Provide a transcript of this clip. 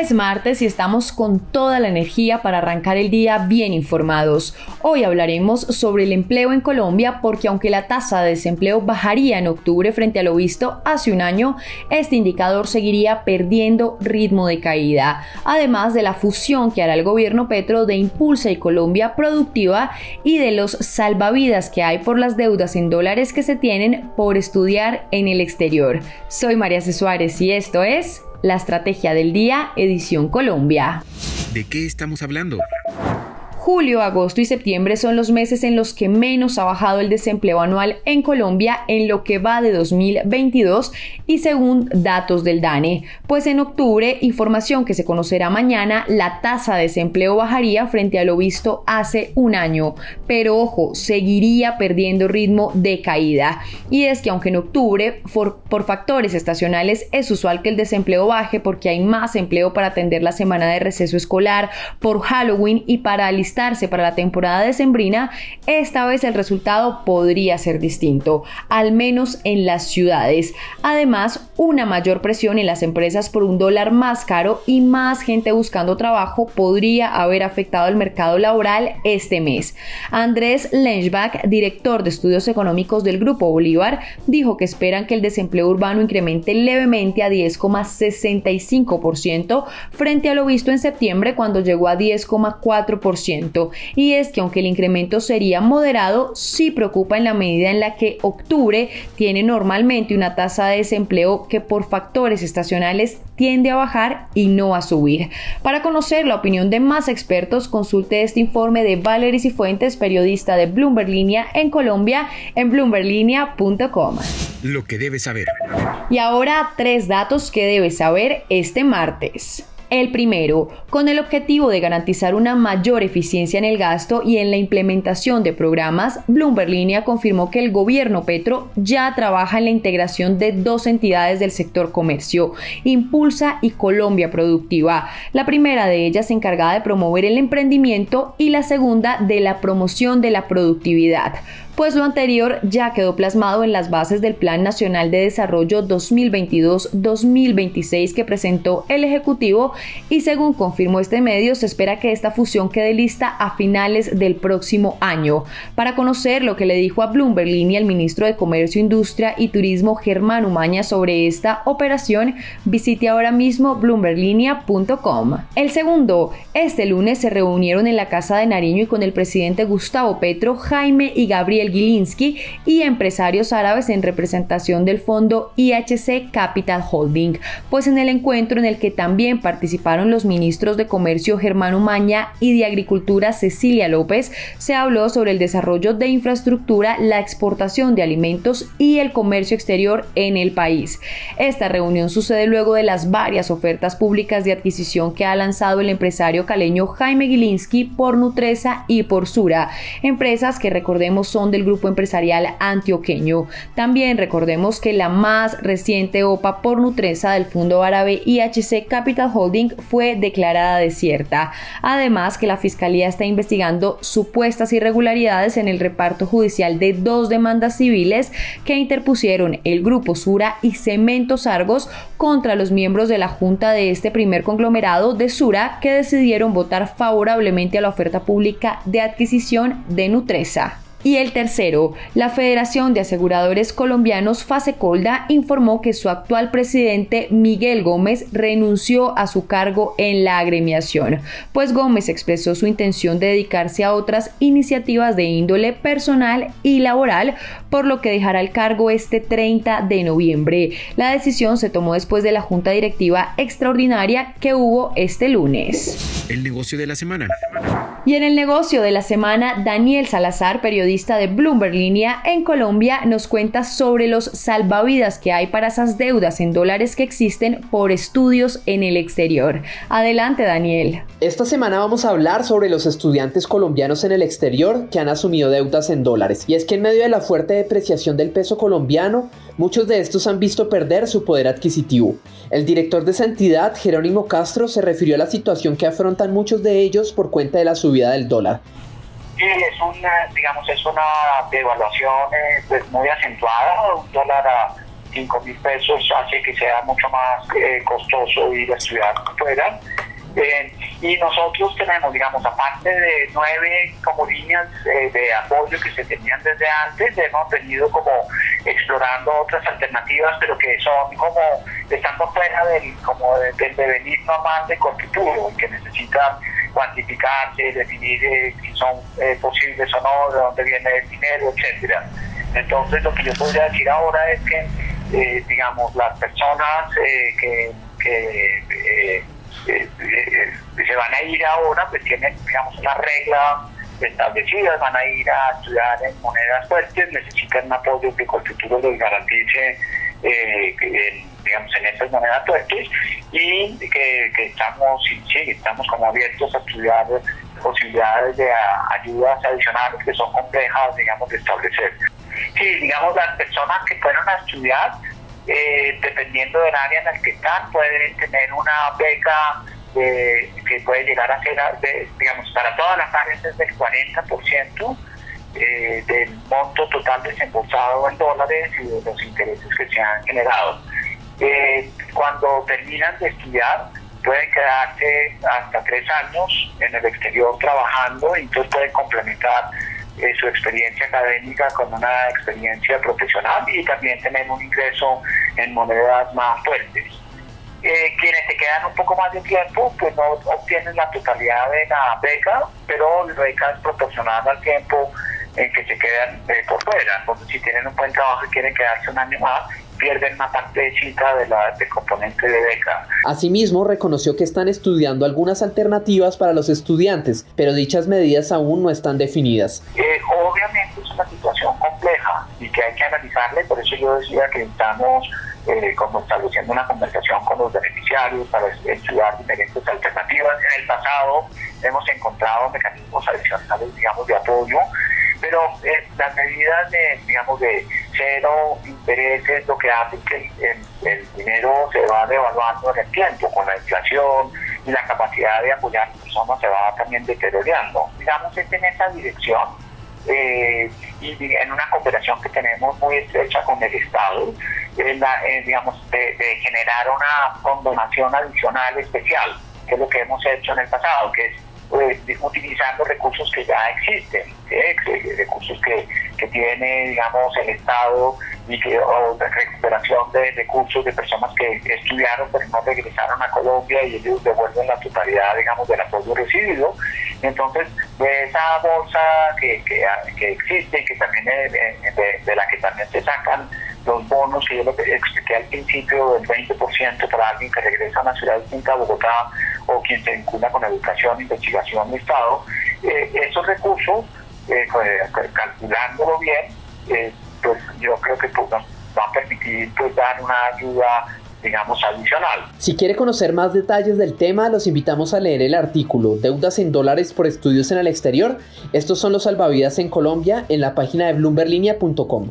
Es martes y estamos con toda la energía para arrancar el día bien informados. Hoy hablaremos sobre el empleo en Colombia porque aunque la tasa de desempleo bajaría en octubre frente a lo visto hace un año, este indicador seguiría perdiendo ritmo de caída, además de la fusión que hará el gobierno Petro de Impulsa y Colombia Productiva y de los salvavidas que hay por las deudas en dólares que se tienen por estudiar en el exterior. Soy María C. Suárez y esto es la Estrategia del Día, edición Colombia. ¿De qué estamos hablando? Julio, agosto y septiembre son los meses en los que menos ha bajado el desempleo anual en Colombia en lo que va de 2022 y según datos del DANE, pues en octubre, información que se conocerá mañana, la tasa de desempleo bajaría frente a lo visto hace un año, pero ojo, seguiría perdiendo ritmo de caída. Y es que aunque en octubre, por, factores estacionales, es usual que el desempleo baje porque hay más empleo para atender la semana de receso escolar, por Halloween y para para la temporada decembrina, esta vez el resultado podría ser distinto, al menos en las ciudades. Además, una mayor presión en las empresas por un dólar más caro y más gente buscando trabajo podría haber afectado el mercado laboral este mes. Andrés Lenchbach, director de estudios económicos del Grupo Bolívar, dijo que esperan que el desempleo urbano incremente levemente a 10,65% frente a lo visto en septiembre cuando llegó a 10,4% y es que aunque el incremento sería moderado, sí preocupa en la medida en la que octubre tiene normalmente una tasa de desempleo que por factores estacionales tiende a bajar y no a subir. Para conocer la opinión de más expertos, consulte este informe de Valery Cifuentes, periodista de Bloomberg Línea en Colombia, en bloomberlinia.com. Lo que debes saber. Y ahora tres datos que debes saber este martes. El primero, con el objetivo de garantizar una mayor eficiencia en el gasto y en la implementación de programas, Bloomberg confirmó que el gobierno Petro ya trabaja en la integración de dos entidades del sector comercio, Impulsa y Colombia Productiva. La primera de ellas encargada de promover el emprendimiento y la segunda de la promoción de la productividad pues lo anterior ya quedó plasmado en las bases del Plan Nacional de Desarrollo 2022-2026 que presentó el Ejecutivo y según confirmó este medio se espera que esta fusión quede lista a finales del próximo año. Para conocer lo que le dijo a Bloomberg Línea el ministro de Comercio, Industria y Turismo Germán Umaña sobre esta operación, visite ahora mismo bloomberglinea.com. El segundo, este lunes se reunieron en la Casa de Nariño y con el presidente Gustavo Petro, Jaime y Gabriel Gilinski y empresarios árabes en representación del fondo IHC Capital Holding, pues en el encuentro en el que también participaron los ministros de Comercio Germán Umaña y de Agricultura Cecilia López, se habló sobre el desarrollo de infraestructura, la exportación de alimentos y el comercio exterior en el país. Esta reunión sucede luego de las varias ofertas públicas de adquisición que ha lanzado el empresario caleño Jaime Gilinski por Nutresa y por Sura, empresas que recordemos son del grupo empresarial antioqueño. También recordemos que la más reciente OPA por Nutresa del fondo árabe IHC Capital Holding fue declarada desierta. Además que la Fiscalía está investigando supuestas irregularidades en el reparto judicial de dos demandas civiles que interpusieron el grupo Sura y Cementos Argos contra los miembros de la junta de este primer conglomerado de Sura que decidieron votar favorablemente a la oferta pública de adquisición de Nutresa. Y el tercero, la Federación de Aseguradores Colombianos Fasecolda informó que su actual presidente Miguel Gómez renunció a su cargo en la agremiación, pues Gómez expresó su intención de dedicarse a otras iniciativas de índole personal y laboral, por lo que dejará el cargo este 30 de noviembre. La decisión se tomó después de la junta directiva extraordinaria que hubo este lunes. El negocio de la semana. Y en el negocio de la semana, Daniel Salazar, periodista de Bloomberg Línea en Colombia, nos cuenta sobre los salvavidas que hay para esas deudas en dólares que existen por estudios en el exterior. Adelante, Daniel. Esta semana vamos a hablar sobre los estudiantes colombianos en el exterior que han asumido deudas en dólares. Y es que en medio de la fuerte depreciación del peso colombiano, muchos de estos han visto perder su poder adquisitivo. El director de esa entidad, Jerónimo Castro, se refirió a la situación que afrontan muchos de ellos por cuenta de la subida del dólar. Sí, es una, digamos, es una devaluación eh, pues, muy acentuada, un dólar a 5 mil pesos hace que sea mucho más eh, costoso ir a estudiar fuera. Eh, y nosotros tenemos, digamos, aparte de nueve como líneas eh, de apoyo que se tenían desde antes, hemos venido como explorando otras alternativas, pero que son como, están por fuera del, como del devenir normal de Constituto, que necesitan cuantificarse, definir si son posibles o no, de dónde viene el dinero, etcétera. Entonces lo que yo podría decir ahora es que eh, digamos, las personas eh, que, eh, se van a ir ahora, pues tienen, digamos, una regla establecida, van a ir a estudiar en monedas fuertes, necesitan un apoyo que el futuro les garantice, digamos, en estas monedas fuertes y que, estamos, sí, estamos como abiertos a estudiar posibilidades de ayudas adicionales que son complejas, digamos, de establecer. Sí, digamos, las personas que fueron a estudiar, eh, dependiendo del área en la que están, pueden tener una beca que puede llegar a ser, digamos, para todas las áreas es del 40% eh, del monto total desembolsado en dólares y de los intereses que se han generado. Eh, cuando terminan de estudiar, pueden quedarse hasta tres años en el exterior trabajando y entonces pueden complementar eh, su experiencia académica con una experiencia profesional y también tener un ingreso en monedas más fuertes. Eh, quienes se quedan un poco más de tiempo, pues no obtienen la totalidad de la beca, pero la beca es proporcional al tiempo en que se quedan eh, por fuera. Entonces, si tienen un buen trabajo y quieren quedarse un año más, pierden una partecita de la, del componente de beca. Asimismo, reconoció que están estudiando algunas alternativas para los estudiantes, pero dichas medidas aún no están definidas. Eh, obviamente es una situación compleja y que hay que analizarle, por eso yo decía que estamos eh, como estableciendo una conversación con los beneficiarios para estudiar diferentes alternativas. En el pasado hemos encontrado mecanismos adicionales, digamos, de apoyo pero eh, las medidas de, digamos, de cero intereses lo que hace que el, dinero se va devaluando en el tiempo, con la inflación y la capacidad de apoyar a las personas se va también deteriorando. Digamos, es en esa dirección eh, y en una cooperación que tenemos muy estrecha con el Estado, en la, digamos, de, de generar una condonación adicional especial, que es lo que hemos hecho en el pasado, que es pues, utilizando recursos que ya existen, recursos que, que, tiene, digamos, el Estado y que, o de recuperación de recursos de personas que estudiaron pero no regresaron a Colombia y ellos devuelven la totalidad, digamos, del apoyo recibido. Entonces, de esa bolsa que, que, que existe y que también de, de la que también se sacan los bonos que yo lo expliqué al principio del 20% para alguien que regresa a una ciudad distinta a Bogotá o quien se vincula con educación, investigación Estado, eh, esos recursos, eh, pues, calculándolo bien, eh, pues yo creo que pues, nos va a permitir pues, dar una ayuda digamos, adicional. Si quiere conocer más detalles del tema, los invitamos a leer el artículo Deudas en dólares por estudios en el exterior. Estos son los salvavidas en Colombia en la página de bloomberlinia.com.